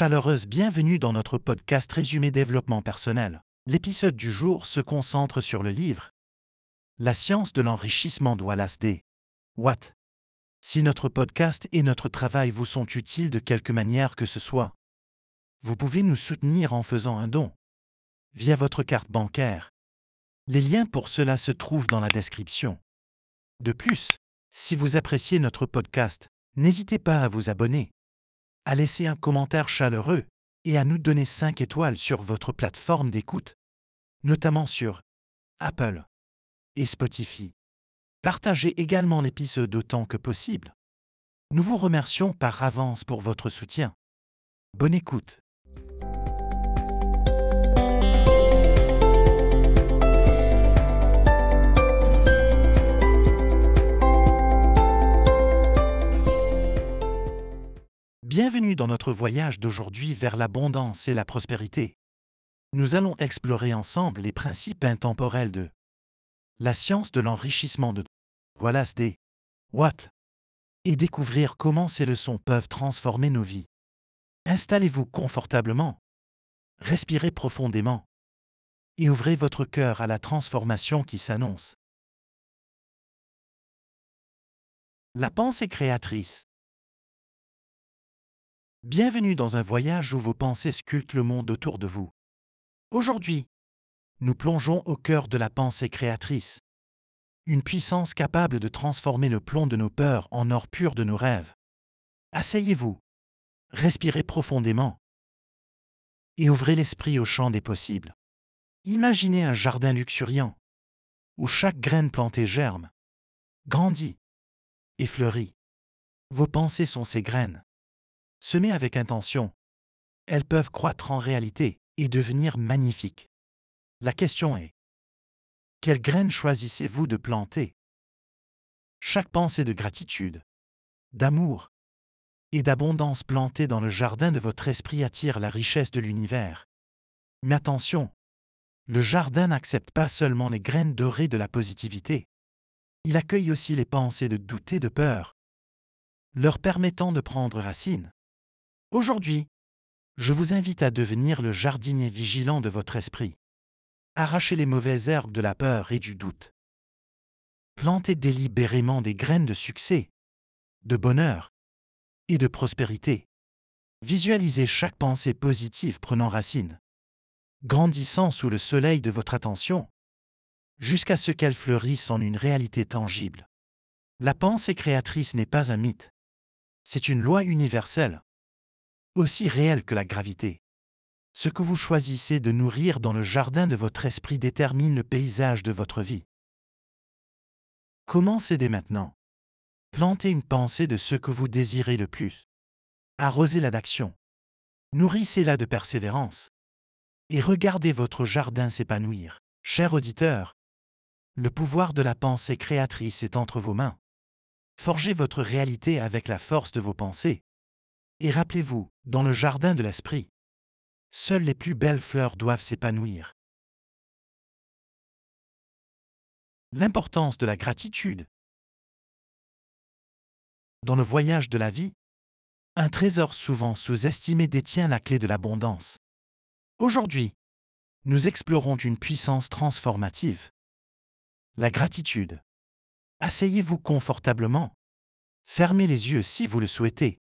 Chaleureuse bienvenue dans notre podcast Résumé développement personnel. L'épisode du jour se concentre sur le livre La science de l'enrichissement de Wallace D. Watt. Si notre podcast et notre travail vous sont utiles de quelque manière que ce soit, vous pouvez nous soutenir en faisant un don via votre carte bancaire. Les liens pour cela se trouvent dans la description. De plus, si vous appréciez notre podcast, n'hésitez pas à vous abonner, à laisser un commentaire chaleureux et à nous donner 5 étoiles sur votre plateforme d'écoute, notamment sur Apple et Spotify. Partagez également l'épisode autant que possible. Nous vous remercions par avance pour votre soutien. Bonne écoute. Dans notre voyage d'aujourd'hui vers l'abondance et la prospérité. Nous allons explorer ensemble les principes intemporels de la science de l'enrichissement de Wallace D. Watt et découvrir comment ces leçons peuvent transformer nos vies. Installez-vous confortablement, respirez profondément et ouvrez votre cœur à la transformation qui s'annonce. La pensée créatrice. Bienvenue dans un voyage où vos pensées sculptent le monde autour de vous. Aujourd'hui, nous plongeons au cœur de la pensée créatrice. Une puissance capable de transformer le plomb de nos peurs en or pur de nos rêves. Asseyez-vous, respirez profondément et ouvrez l'esprit au champ des possibles. Imaginez un jardin luxuriant, où chaque graine plantée germe, grandit et fleurit. Vos pensées sont ces graines semées avec intention, elles peuvent croître en réalité et devenir magnifiques. La question est, quelle graines choisissez-vous de planter? Chaque pensée de gratitude, d'amour et d'abondance plantée dans le jardin de votre esprit attire la richesse de l'univers. Mais attention, le jardin n'accepte pas seulement les graines dorées de la positivité. Il accueille aussi les pensées de doute et de peur, leur permettant de prendre racine. Aujourd'hui, je vous invite à devenir le jardinier vigilant de votre esprit. Arrachez les mauvaises herbes de la peur et du doute. Plantez délibérément des graines de succès, de bonheur et de prospérité. Visualisez chaque pensée positive prenant racine, grandissant sous le soleil de votre attention, jusqu'à ce qu'elle fleurisse en une réalité tangible. La pensée créatrice n'est pas un mythe. C'est une loi universelle aussi réel que la gravité. Ce que vous choisissez de nourrir dans le jardin de votre esprit détermine le paysage de votre vie. Commencez dès maintenant? Plantez une pensée de ce que vous désirez le plus. Arrosez-la d'action. Nourrissez-la de persévérance. Et regardez votre jardin s'épanouir. Cher auditeur, le pouvoir de la pensée créatrice est entre vos mains. Forgez votre réalité avec la force de vos pensées. Et rappelez-vous, dans le jardin de l'esprit, seules les plus belles fleurs doivent s'épanouir. L'importance de la gratitude. Dans le voyage de la vie, un trésor souvent sous-estimé détient la clé de l'abondance. Aujourd'hui, nous explorons une puissance transformative. La gratitude. Asseyez-vous confortablement. Fermez les yeux si vous le souhaitez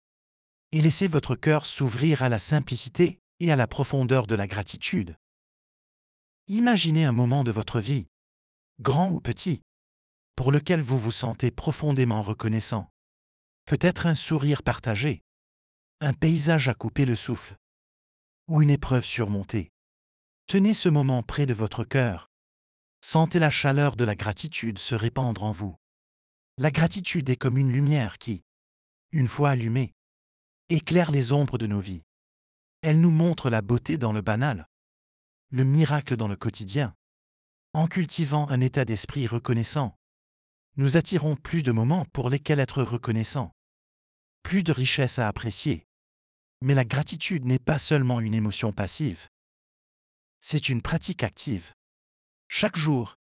et laissez votre cœur s'ouvrir à la simplicité et à la profondeur de la gratitude. Imaginez un moment de votre vie, grand ou petit, pour lequel vous vous sentez profondément reconnaissant. Peut-être un sourire partagé, un paysage à couper le souffle, ou une épreuve surmontée. Tenez ce moment près de votre cœur. Sentez la chaleur de la gratitude se répandre en vous. La gratitude est comme une lumière qui, une fois allumée, éclaire les ombres de nos vies. Elle nous montre la beauté dans le banal, le miracle dans le quotidien. En cultivant un état d'esprit reconnaissant, nous attirons plus de moments pour lesquels être reconnaissant, plus de richesses à apprécier. Mais la gratitude n'est pas seulement une émotion passive. C'est une pratique active. Chaque jour,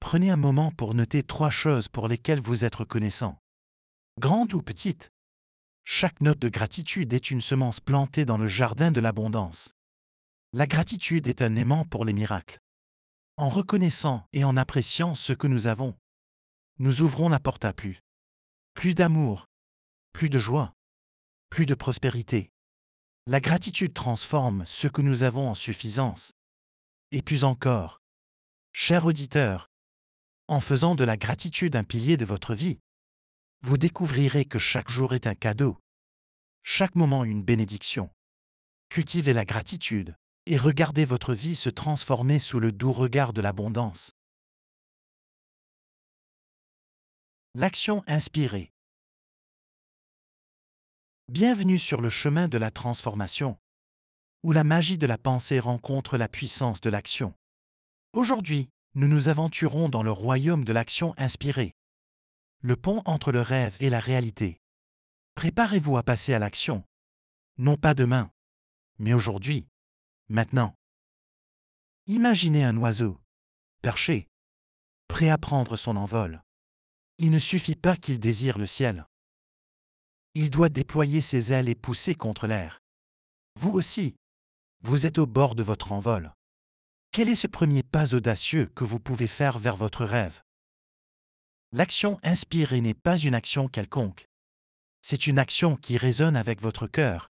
prenez un moment pour noter trois choses pour lesquelles vous êtes reconnaissant. Grandes ou petites, Chaque note de gratitude est une semence plantée dans le jardin de l'abondance. La gratitude est un aimant pour les miracles. En reconnaissant et en appréciant ce que nous avons, nous ouvrons la porte à plus. Plus d'amour, plus de joie, plus de prospérité. La gratitude transforme ce que nous avons en suffisance. Et plus encore. Cher auditeur, en faisant de la gratitude un pilier de votre vie, vous découvrirez que chaque jour est un cadeau, chaque moment une bénédiction. Cultivez la gratitude et regardez votre vie se transformer sous le doux regard de l'abondance. L'action inspirée. Bienvenue sur le chemin de la transformation, où la magie de la pensée rencontre la puissance de l'action. Aujourd'hui, nous nous aventurons dans le royaume de l'action inspirée, le pont entre le rêve et la réalité. Préparez-vous à passer à l'action, non pas demain, mais aujourd'hui, maintenant. Imaginez un oiseau, perché, prêt à prendre son envol. Il ne suffit pas qu'il désire le ciel. Il doit déployer ses ailes et pousser contre l'air. Vous aussi, vous êtes au bord de votre envol. Quel est ce premier pas audacieux que vous pouvez faire vers votre rêve? L'action inspirée n'est pas une action quelconque. C'est une action qui résonne avec votre cœur,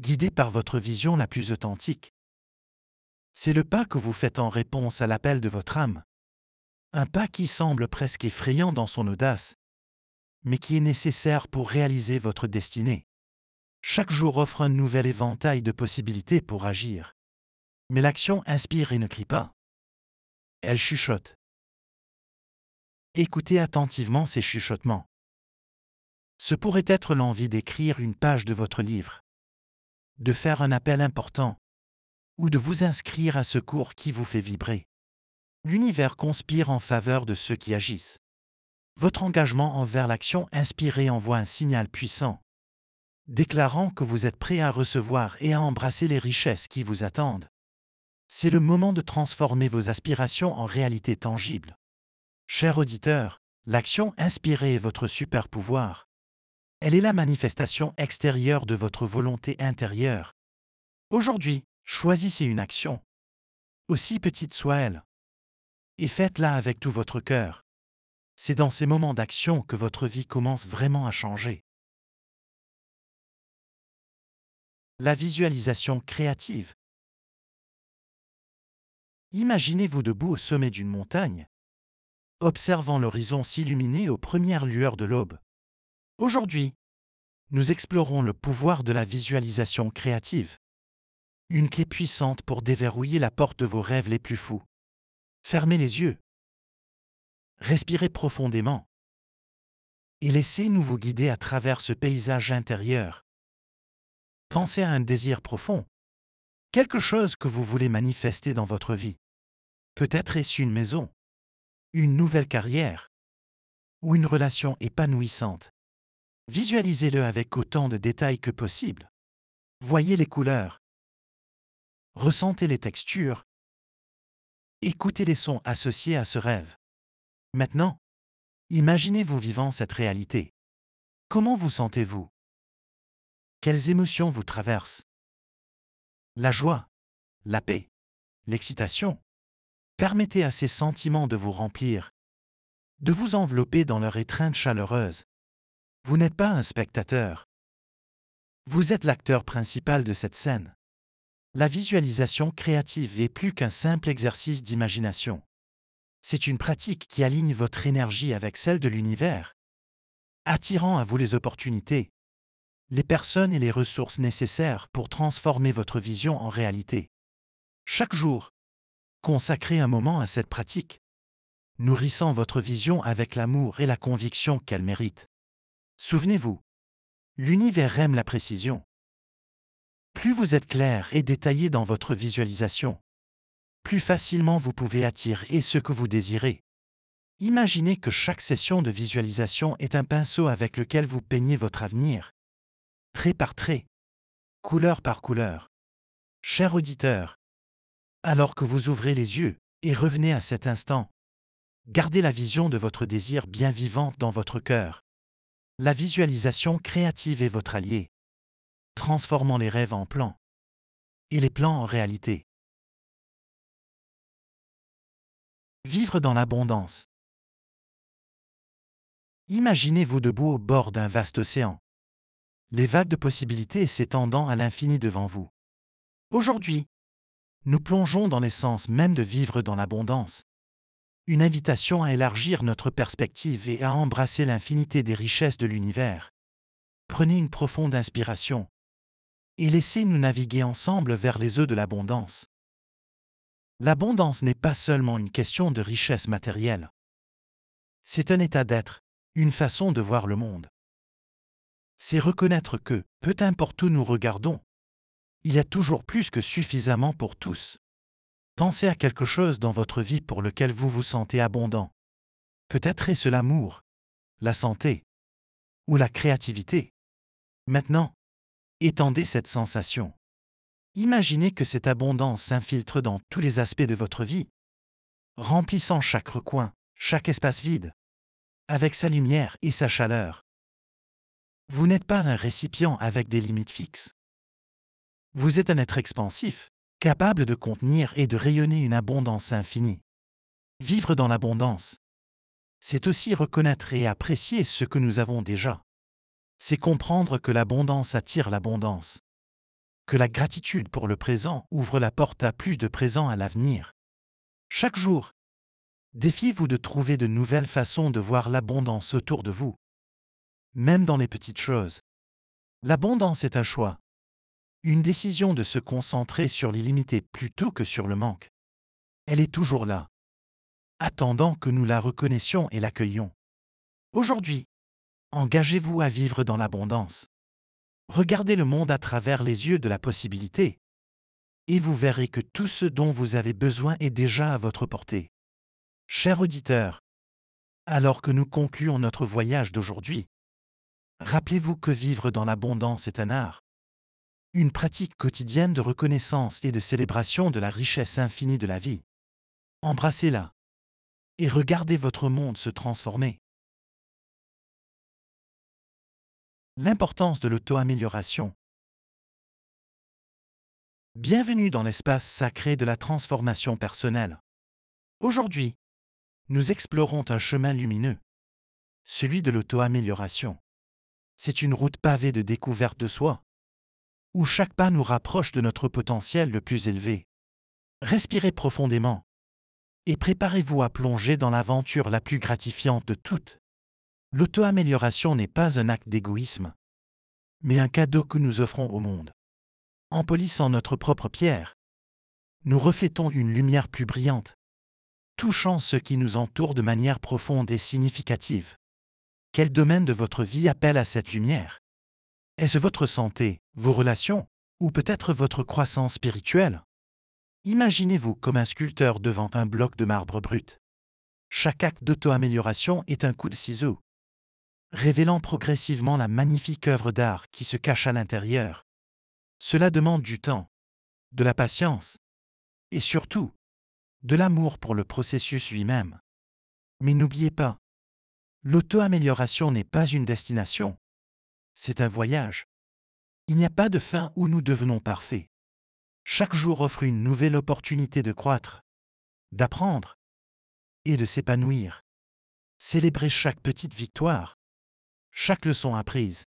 guidée par votre vision la plus authentique. C'est le pas que vous faites en réponse à l'appel de votre âme. Un pas qui semble presque effrayant dans son audace, mais qui est nécessaire pour réaliser votre destinée. Chaque jour offre un nouvel éventail de possibilités pour agir. Mais l'action inspire et ne crie pas. Elle chuchote. Écoutez attentivement ces chuchotements. Ce pourrait être l'envie d'écrire une page de votre livre, de faire un appel important, ou de vous inscrire à ce cours qui vous fait vibrer. L'univers conspire en faveur de ceux qui agissent. Votre engagement envers l'action inspirée envoie un signal puissant, déclarant que vous êtes prêt à recevoir et à embrasser les richesses qui vous attendent. C'est le moment de transformer vos aspirations en réalité tangible. Cher auditeur, l'action inspirée est votre super pouvoir. Elle est la manifestation extérieure de votre volonté intérieure. Aujourd'hui, choisissez une action, aussi petite soit-elle, et faites-la avec tout votre cœur. C'est dans ces moments d'action que votre vie commence vraiment à changer. La visualisation créative. Imaginez-vous debout au sommet d'une montagne, observant l'horizon s'illuminer aux premières lueurs de l'aube. Aujourd'hui, nous explorons le pouvoir de la visualisation créative. Une clé puissante pour déverrouiller la porte de vos rêves les plus fous. Fermez les yeux. Respirez profondément et laissez-nous vous guider à travers ce paysage intérieur. Pensez à un désir profond, quelque chose que vous voulez manifester dans votre vie. Peut-être est-ce une maison, une nouvelle carrière ou une relation épanouissante. Visualisez-le avec autant de détails que possible. Voyez les couleurs. Ressentez les textures. Écoutez les sons associés à ce rêve. Maintenant, imaginez-vous vivant cette réalité. Comment vous sentez-vous? Quelles émotions vous traversent? La joie, la paix, l'excitation. Permettez à ces sentiments de vous remplir, de vous envelopper dans leur étreinte chaleureuse. Vous n'êtes pas un spectateur. Vous êtes l'acteur principal de cette scène. La visualisation créative est plus qu'un simple exercice d'imagination c'est une pratique qui aligne votre énergie avec celle de l'univers, attirant à vous les opportunités, les personnes et les ressources nécessaires pour transformer votre vision en réalité. Chaque jour, consacrez un moment à cette pratique, nourrissant votre vision avec l'amour et la conviction qu'elle mérite. Souvenez-vous, l'univers aime la précision. Plus vous êtes clair et détaillé dans votre visualisation, plus facilement vous pouvez attirer ce que vous désirez. Imaginez que chaque session de visualisation est un pinceau avec lequel vous peignez votre avenir. Trait par trait. Couleur par couleur. Cher auditeur, alors que vous ouvrez les yeux et revenez à cet instant, gardez la vision de votre désir bien vivante dans votre cœur. La visualisation créative est votre allié, transformant les rêves en plans et les plans en réalité. Vivre dans l'abondance. Imaginez-vous debout au bord d'un vaste océan, les vagues de possibilités s'étendant à l'infini devant vous. Aujourd'hui, nous plongeons dans l'essence même de vivre dans l'abondance. Une invitation à élargir notre perspective et à embrasser l'infinité des richesses de l'univers. Prenez une profonde inspiration et laissez-nous naviguer ensemble vers les œufs de l'abondance. L'abondance n'est pas seulement une question de richesse matérielle. C'est un état d'être, une façon de voir le monde. C'est reconnaître que, peu importe où nous regardons, il y a toujours plus que suffisamment pour tous. Pensez à quelque chose dans votre vie pour lequel vous vous sentez abondant. Peut-être est-ce l'amour, la santé ou la créativité. Maintenant, étendez cette sensation. Imaginez que cette abondance s'infiltre dans tous les aspects de votre vie, remplissant chaque recoin, chaque espace vide, avec sa lumière et sa chaleur. Vous n'êtes pas un récipient avec des limites fixes. Vous êtes un être expansif, capable de contenir et de rayonner une abondance infinie. Vivre dans l'abondance, c'est aussi reconnaître et apprécier ce que nous avons déjà. C'est comprendre que l'abondance attire l'abondance, que la gratitude pour le présent ouvre la porte à plus de présent à l'avenir. Chaque jour, défiez-vous de trouver de nouvelles façons de voir l'abondance autour de vous. Même dans les petites choses. L'abondance est un choix, une décision de se concentrer sur l'illimité plutôt que sur le manque. Elle est toujours là, attendant que nous la reconnaissions et l'accueillions. Aujourd'hui, engagez-vous à vivre dans l'abondance. Regardez le monde à travers les yeux de la possibilité, et vous verrez que tout ce dont vous avez besoin est déjà à votre portée. Cher auditeur, alors que nous concluons notre voyage d'aujourd'hui, rappelez-vous que vivre dans l'abondance est un art une pratique quotidienne de reconnaissance et de célébration de la richesse infinie de la vie. Embrassez-la et regardez votre monde se transformer. L'importance de l'auto-amélioration. Bienvenue dans l'espace sacré de la transformation personnelle. Aujourd'hui, nous explorons un chemin lumineux, celui de l'auto-amélioration. C'est une route pavée de découverte de soi, où chaque pas nous rapproche de notre potentiel le plus élevé. Respirez profondément et préparez-vous à plonger dans l'aventure la plus gratifiante de toutes. L'auto-amélioration n'est pas un acte d'égoïsme, mais un cadeau que nous offrons au monde. En polissant notre propre pierre, nous reflétons une lumière plus brillante, touchant ce qui nous entoure de manière profonde et significative. Quel domaine de votre vie appelle à cette lumière? Est-ce votre santé, vos relations, ou peut-être votre croissance spirituelle? Imaginez-vous comme un sculpteur devant un bloc de marbre brut. Chaque acte d'auto-amélioration est un coup de ciseau, révélant progressivement la magnifique œuvre d'art qui se cache à l'intérieur. Cela demande du temps, de la patience, et surtout, de l'amour pour le processus lui-même. Mais n'oubliez pas, l'auto-amélioration n'est pas une destination, c'est un voyage. Il n'y a pas de fin où nous devenons parfaits. Chaque jour offre une nouvelle opportunité de croître, d'apprendre et de s'épanouir. Célébrez chaque petite victoire, chaque leçon apprise,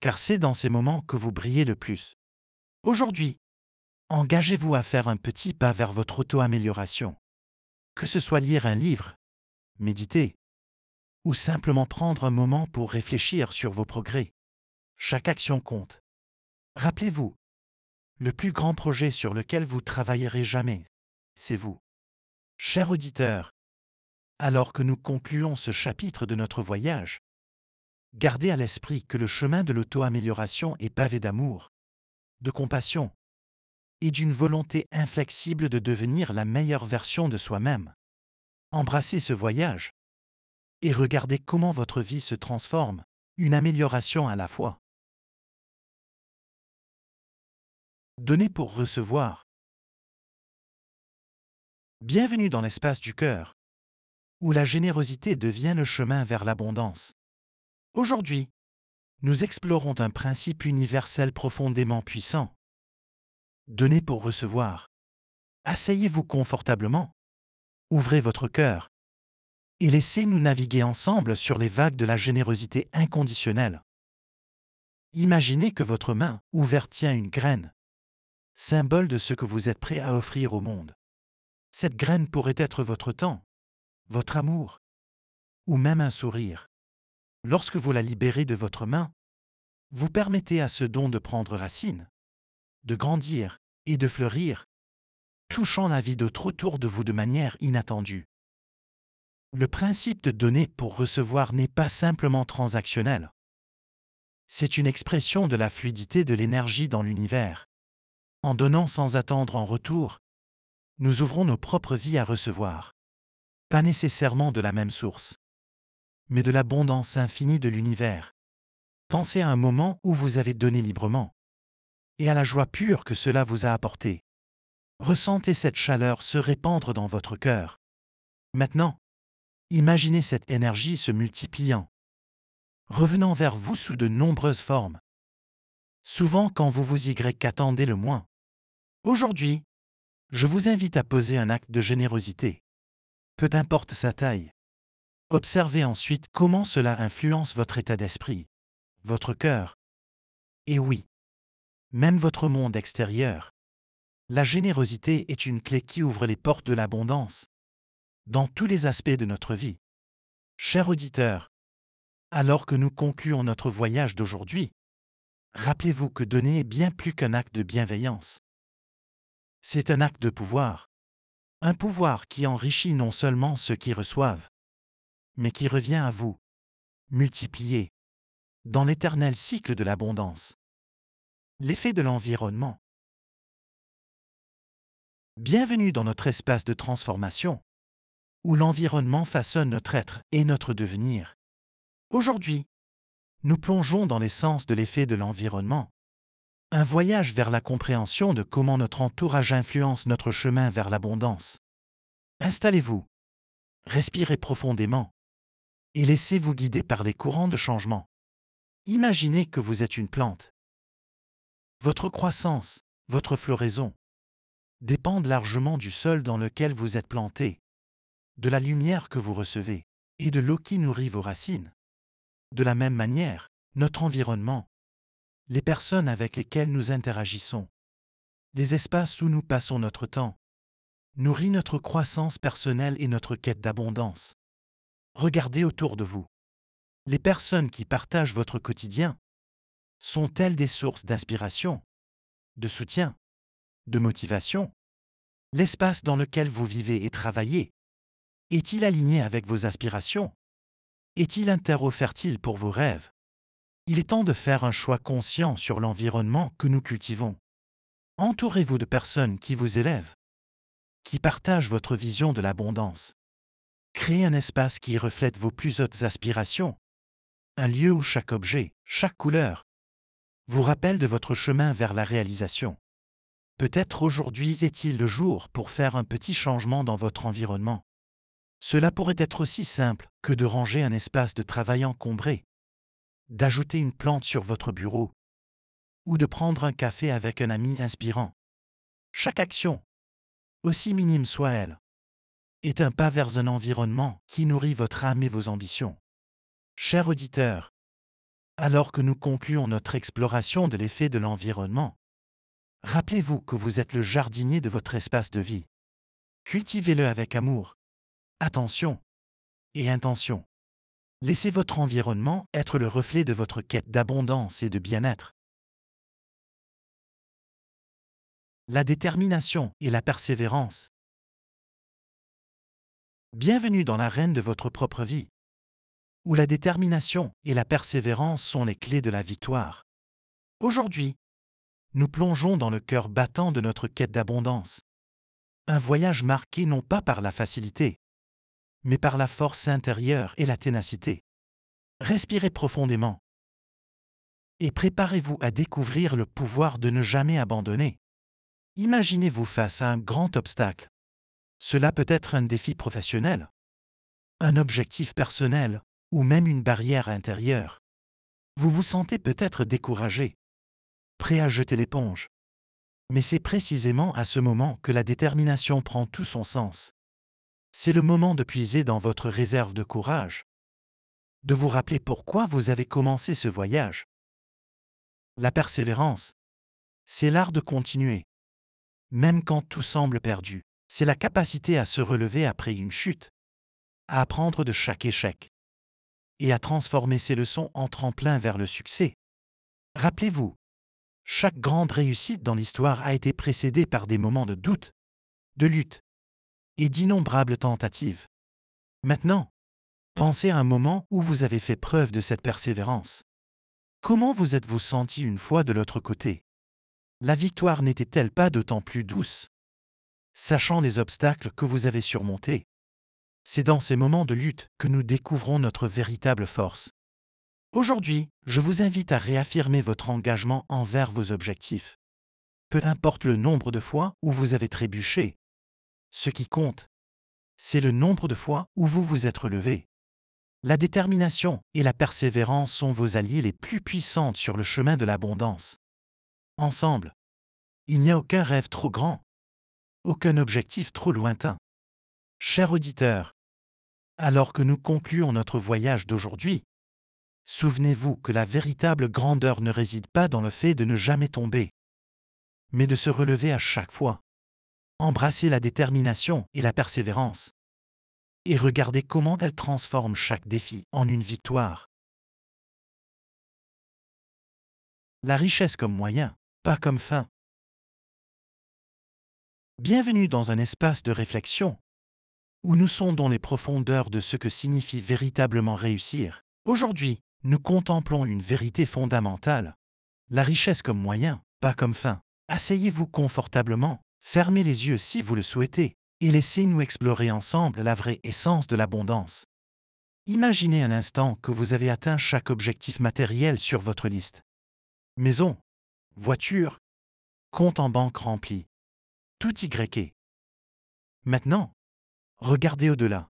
car c'est dans ces moments que vous brillez le plus. Aujourd'hui, engagez-vous à faire un petit pas vers votre auto-amélioration. Que ce soit lire un livre, méditer, ou simplement prendre un moment pour réfléchir sur vos progrès. Chaque action compte. Rappelez-vous, le plus grand projet sur lequel vous travaillerez jamais, c'est vous. Cher auditeur, alors que nous concluons ce chapitre de notre voyage, gardez à l'esprit que le chemin de l'auto-amélioration est pavé d'amour, de compassion et d'une volonté inflexible de devenir la meilleure version de soi-même. Embrassez ce voyage et regardez comment votre vie se transforme, une amélioration à la fois. Donner pour recevoir. Bienvenue dans l'espace du cœur, où la générosité devient le chemin vers l'abondance. Aujourd'hui, nous explorons un principe universel profondément puissant. Donnez pour recevoir. Asseyez-vous confortablement. Ouvrez votre cœur. Et laissez-nous naviguer ensemble sur les vagues de la générosité inconditionnelle. Imaginez que votre main ouverte tient une graine, symbole de ce que vous êtes prêt à offrir au monde. Cette graine pourrait être votre temps, votre amour, ou même un sourire. Lorsque vous la libérez de votre main, vous permettez à ce don de prendre racine, de grandir et de fleurir, touchant la vie d'autres autour de vous de manière inattendue. Le principe de donner pour recevoir n'est pas simplement transactionnel. C'est une expression de la fluidité de l'énergie dans l'univers. En donnant sans attendre en retour, nous ouvrons nos propres vies à recevoir. Pas nécessairement de la même source, mais de l'abondance infinie de l'univers. Pensez à un moment où vous avez donné librement et à la joie pure que cela vous a apporté. Ressentez cette chaleur se répandre dans votre cœur. Maintenant, imaginez cette énergie se multipliant, revenant vers vous sous de nombreuses formes. Souvent quand vous vous y attendez le moins. Aujourd'hui, je vous invite à poser un acte de générosité. Peu importe sa taille. Observez ensuite comment cela influence votre état d'esprit, votre cœur. Et oui, même votre monde extérieur. La générosité est une clé qui ouvre les portes de l'abondance dans tous les aspects de notre vie. Cher auditeur, alors que nous concluons notre voyage d'aujourd'hui, rappelez-vous que donner est bien plus qu'un acte de bienveillance. C'est un acte de pouvoir. Un pouvoir qui enrichit non seulement ceux qui reçoivent, mais qui revient à vous, multiplié, dans l'éternel cycle de l'abondance. L'effet de l'environnement. Bienvenue dans notre espace de transformation, où l'environnement façonne notre être et notre devenir. Aujourd'hui, nous plongeons dans l'essence de l'effet de l'environnement. Un voyage vers la compréhension de comment notre entourage influence notre chemin vers l'abondance. Installez-vous, respirez profondément et laissez-vous guider par les courants de changement. Imaginez que vous êtes une plante. Votre croissance, votre floraison, dépendent largement du sol dans lequel vous êtes planté, de la lumière que vous recevez et de l'eau qui nourrit vos racines. De la même manière, notre environnement, les personnes avec lesquelles nous interagissons, les espaces où nous passons notre temps, nourrit notre croissance personnelle et notre quête d'abondance. Regardez autour de vous. Les personnes qui partagent votre quotidien sont-elles des sources d'inspiration, de soutien, de motivation? L'espace dans lequel vous vivez et travaillez est-il aligné avec vos aspirations? Est-il un terreau fertile pour vos rêves? Il est temps de faire un choix conscient sur l'environnement que nous cultivons. Entourez-vous de personnes qui vous élèvent, qui partagent votre vision de l'abondance. Créez un espace qui reflète vos plus hautes aspirations, un lieu où chaque objet, chaque couleur, vous rappelle de votre chemin vers la réalisation. Peut-être aujourd'hui est-il le jour pour faire un petit changement dans votre environnement. Cela pourrait être aussi simple que de ranger un espace de travail encombré, d'ajouter une plante sur votre bureau, ou de prendre un café avec un ami inspirant. Chaque action, aussi minime soit-elle, est un pas vers un environnement qui nourrit votre âme et vos ambitions. Cher auditeur, alors que nous concluons notre exploration de l'effet de l'environnement, rappelez-vous que vous êtes le jardinier de votre espace de vie. Cultivez-le avec amour, attention et intention. Laissez votre environnement être le reflet de votre quête d'abondance et de bien-être. La détermination et la persévérance. Bienvenue dans l'arène de votre propre vie où la détermination et la persévérance sont les clés de la victoire. Aujourd'hui, nous plongeons dans le cœur battant de notre quête d'abondance. Un voyage marqué non pas par la facilité, mais par la force intérieure et la ténacité. Respirez profondément et préparez-vous à découvrir le pouvoir de ne jamais abandonner. Imaginez-vous face à un grand obstacle. Cela peut être un défi professionnel, un objectif personnel ou même une barrière intérieure. Vous vous sentez peut-être découragé, prêt à jeter l'éponge. Mais c'est précisément à ce moment que la détermination prend tout son sens. C'est le moment de puiser dans votre réserve de courage, de vous rappeler pourquoi vous avez commencé ce voyage. La persévérance, c'est l'art de continuer, même quand tout semble perdu. C'est la capacité à se relever après une chute, à apprendre de chaque échec et à transformer ses leçons en tremplin vers le succès. Rappelez-vous, chaque grande réussite dans l'histoire a été précédée par des moments de doute, de lutte et d'innombrables tentatives. Maintenant, pensez à un moment où vous avez fait preuve de cette persévérance. Comment vous êtes-vous senti une fois de l'autre côté? La victoire n'était-elle pas d'autant plus douce? Sachant les obstacles que vous avez surmontés, c'est dans ces moments de lutte que nous découvrons notre véritable force. Aujourd'hui, je vous invite à réaffirmer votre engagement envers vos objectifs. Peu importe le nombre de fois où vous avez trébuché, ce qui compte, c'est le nombre de fois où vous vous êtes relevé. La détermination et la persévérance sont vos alliés les plus puissantes sur le chemin de l'abondance. Ensemble, il n'y a aucun rêve trop grand, aucun objectif trop lointain. Cher auditeur, alors que nous concluons notre voyage d'aujourd'hui, souvenez-vous que la véritable grandeur ne réside pas dans le fait de ne jamais tomber, mais de se relever à chaque fois. Embrassez la détermination et la persévérance. Et regardez comment elles transforment chaque défi en une victoire. La richesse comme moyen, pas comme fin. Bienvenue dans un espace de réflexion où nous sondons les profondeurs de ce que signifie véritablement réussir. Aujourd'hui, nous contemplons une vérité fondamentale. La richesse comme moyen, pas comme fin. Asseyez-vous confortablement Fermez les yeux si vous le souhaitez et laissez-nous explorer ensemble la vraie essence de l'abondance. Imaginez un instant que vous avez atteint chaque objectif matériel sur votre liste. Maison, voiture, compte en banque rempli. Tout y. Maintenant, regardez au-delà.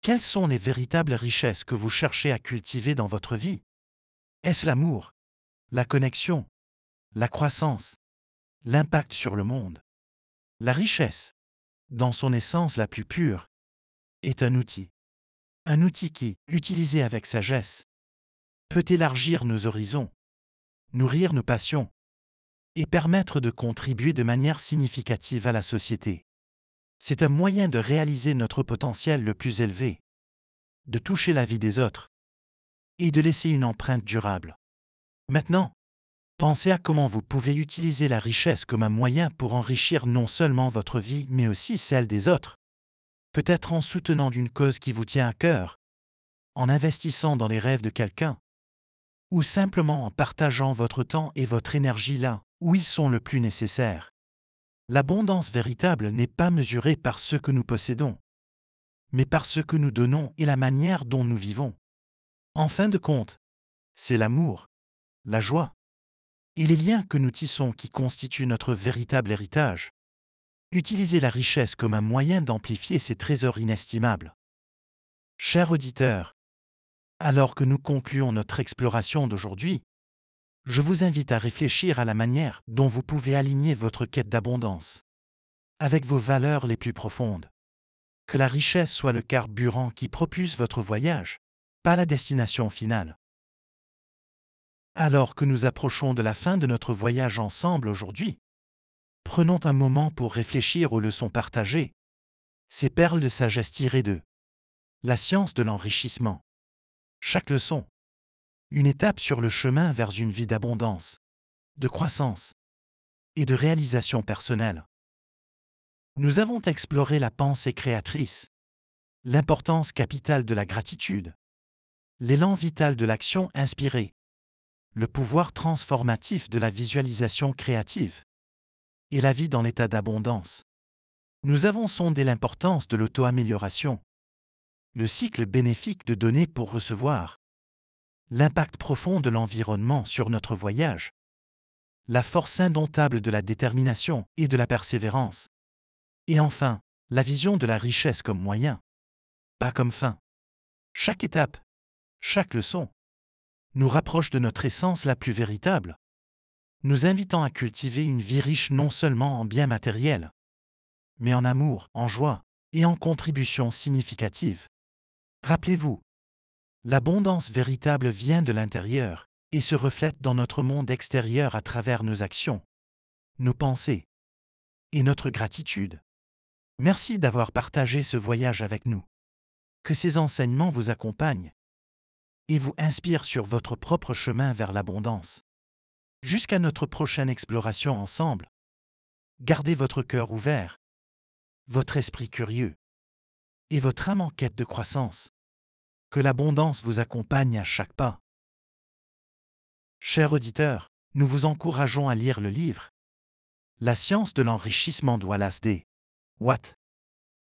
Quelles sont les véritables richesses que vous cherchez à cultiver dans votre vie? Est-ce l'amour, la connexion, la croissance, l'impact sur le monde? La richesse, dans son essence la plus pure, est un outil. Un outil qui, utilisé avec sagesse, peut élargir nos horizons, nourrir nos passions et permettre de contribuer de manière significative à la société. C'est un moyen de réaliser notre potentiel le plus élevé, de toucher la vie des autres et de laisser une empreinte durable. Maintenant, Pensez à comment vous pouvez utiliser la richesse comme un moyen pour enrichir non seulement votre vie, mais aussi celle des autres. Peut-être en soutenant d'une cause qui vous tient à cœur, en investissant dans les rêves de quelqu'un, ou simplement en partageant votre temps et votre énergie là où ils sont le plus nécessaires. L'abondance véritable n'est pas mesurée par ce que nous possédons, mais par ce que nous donnons et la manière dont nous vivons. En fin de compte, c'est l'amour, la joie, et les liens que nous tissons qui constituent notre véritable héritage. Utilisez la richesse comme un moyen d'amplifier ces trésors inestimables. Chers auditeurs, alors que nous concluons notre exploration d'aujourd'hui, je vous invite à réfléchir à la manière dont vous pouvez aligner votre quête d'abondance avec vos valeurs les plus profondes. Que la richesse soit le carburant qui propulse votre voyage, pas la destination finale. Alors que nous approchons de la fin de notre voyage ensemble aujourd'hui, prenons un moment pour réfléchir aux leçons partagées, ces perles de sagesse tirées d'eux. La science de l'enrichissement. Chaque leçon. Une étape sur le chemin vers une vie d'abondance, de croissance et de réalisation personnelle. Nous avons exploré la pensée créatrice, l'importance capitale de la gratitude, l'élan vital de l'action inspirée, le pouvoir transformatif de la visualisation créative et la vie dans l'état d'abondance. Nous avons sondé l'importance de l'auto-amélioration, le cycle bénéfique de donner pour recevoir, l'impact profond de l'environnement sur notre voyage, la force indomptable de la détermination et de la persévérance, et enfin, la vision de la richesse comme moyen, pas comme fin. Chaque étape, Chaque leçon nous rapproche de notre essence la plus véritable, nous invitant à cultiver une vie riche non seulement en biens matériels, mais en amour, en joie et en contributions significatives. Rappelez-vous, l'abondance véritable vient de l'intérieur et se reflète dans notre monde extérieur à travers nos actions, nos pensées et notre gratitude. Merci d'avoir partagé ce voyage avec nous. Que ces enseignements vous accompagnent et vous inspirent sur votre propre chemin vers l'abondance. Jusqu'à notre prochaine exploration ensemble, gardez votre cœur ouvert, votre esprit curieux et votre âme en quête de croissance. Que l'abondance vous accompagne à chaque pas. Chers auditeurs, nous vous encourageons à lire le livre La science de l'enrichissement de Wallace D. Watt.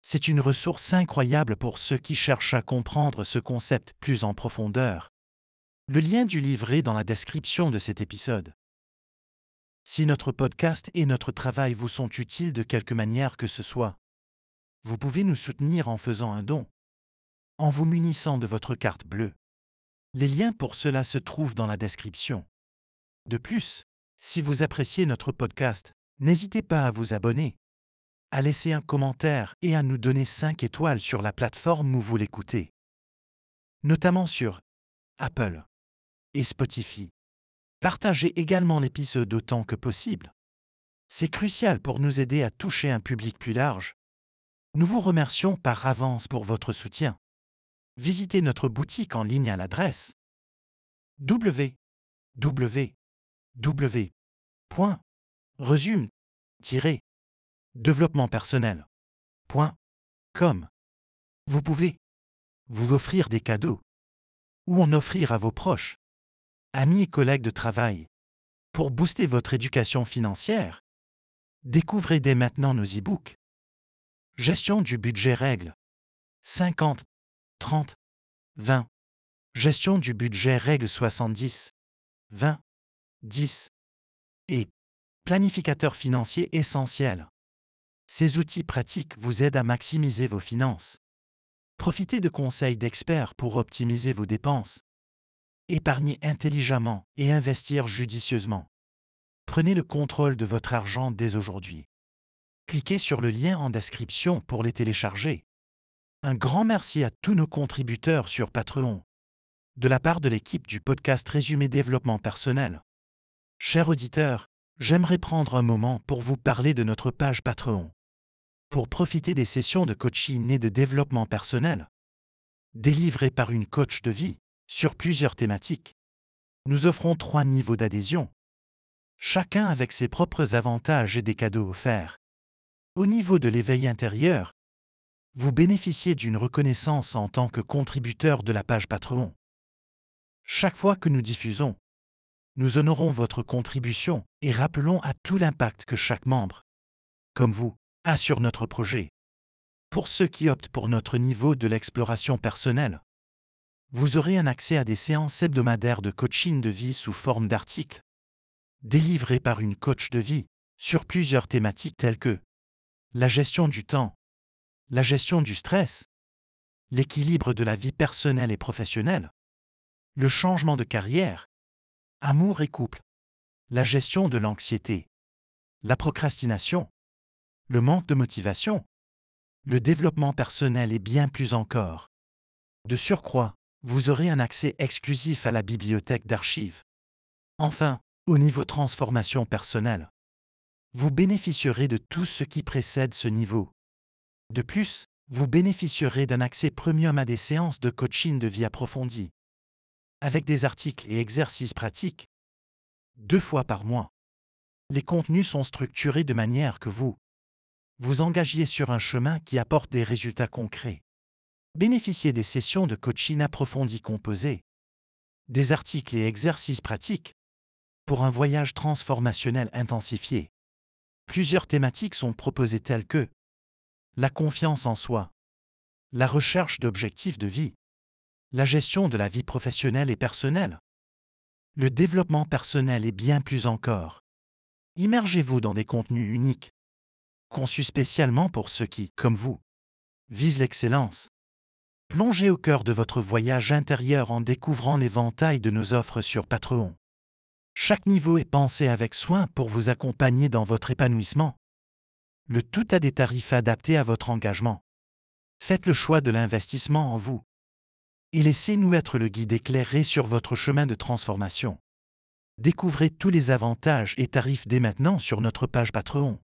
C'est une ressource incroyable pour ceux qui cherchent à comprendre ce concept plus en profondeur. Le lien du livre est dans la description de cet épisode. Si notre podcast et notre travail vous sont utiles de quelque manière que ce soit, vous pouvez nous soutenir en faisant un don, en vous munissant de votre carte bleue. Les liens pour cela se trouvent dans la description. De plus, si vous appréciez notre podcast, n'hésitez pas à vous abonner, à laisser un commentaire et à nous donner 5 étoiles sur la plateforme où vous l'écoutez, notamment sur Apple et Spotify. Partagez également l'épisode autant que possible. C'est crucial pour nous aider à toucher un public plus large. Nous vous remercions par avance pour votre soutien. Visitez notre boutique en ligne à l'adresse www www.resume-développement personnel.com. Vous pouvez vous offrir des cadeaux ou en offrir à vos proches, amis et collègues de travail. Pour booster votre éducation financière, découvrez dès maintenant nos e-books. Gestion du budget règle 50, 30, 20. Gestion du budget règle 70, 20, 10 et planificateur financier essentiel. Ces outils pratiques vous aident à maximiser vos finances. Profitez de conseils d'experts pour optimiser vos dépenses. Épargnez intelligemment et investir judicieusement. Prenez le contrôle de votre argent dès aujourd'hui. Cliquez sur le lien en description pour les télécharger. Un grand merci à tous nos contributeurs sur Patreon. De la part de l'équipe du podcast Résumé Développement Personnel. Chers auditeurs, j'aimerais prendre un moment pour vous parler de notre page Patreon. Pour profiter des sessions de coaching et de développement personnel, délivrées par une coach de vie, sur plusieurs thématiques, nous offrons trois niveaux d'adhésion, chacun avec ses propres avantages et des cadeaux offerts. Au niveau de l'éveil intérieur, vous bénéficiez d'une reconnaissance en tant que contributeur de la page Patreon. Chaque fois que nous diffusons, nous honorons votre contribution et rappelons à tout l'impact que chaque membre, comme vous, a sur notre projet. Pour ceux qui optent pour notre niveau de l'exploration personnelle, vous aurez un accès à des séances hebdomadaires de coaching de vie sous forme d'articles, délivrés par une coach de vie, sur plusieurs thématiques telles que la gestion du temps, la gestion du stress, l'équilibre de la vie personnelle et professionnelle, le changement de carrière, amour et couple, la gestion de l'anxiété, la procrastination, le manque de motivation, le développement personnel et bien plus encore. De surcroît, vous aurez un accès exclusif à la bibliothèque d'archives. Enfin, au niveau transformation personnelle, vous bénéficierez de tout ce qui précède ce niveau. De plus, vous bénéficierez d'un accès premium à des séances de coaching de vie approfondie, avec des articles et exercices pratiques, deux fois par mois. Les contenus sont structurés de manière que vous vous engagiez sur un chemin qui apporte des résultats concrets. Bénéficiez des sessions de coaching approfondi composées, des articles et exercices pratiques, pour un voyage transformationnel intensifié. Plusieurs thématiques sont proposées telles que la confiance en soi, la recherche d'objectifs de vie, la gestion de la vie professionnelle et personnelle, le développement personnel et bien plus encore. Immergez-vous dans des contenus uniques, conçus spécialement pour ceux qui, comme vous, visent l'excellence. Plongez au cœur de votre voyage intérieur en découvrant l'éventail de nos offres sur Patreon. Chaque niveau est pensé avec soin pour vous accompagner dans votre épanouissement. Le tout a des tarifs adaptés à votre engagement. Faites le choix de l'investissement en vous. Et laissez-nous être le guide éclairé sur votre chemin de transformation. Découvrez tous les avantages et tarifs dès maintenant sur notre page Patreon.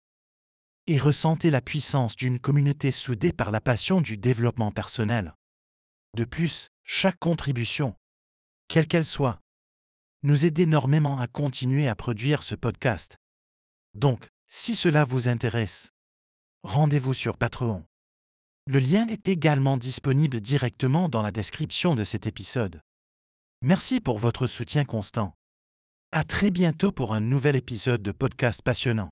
Et ressentez la puissance d'une communauté soudée par la passion du développement personnel. De plus, chaque contribution, quelle qu'elle soit, nous aide énormément à continuer à produire ce podcast. Donc, si cela vous intéresse, rendez-vous sur Patreon. Le lien est également disponible directement dans la description de cet épisode. Merci pour votre soutien constant. À très bientôt pour un nouvel épisode de podcast passionnant.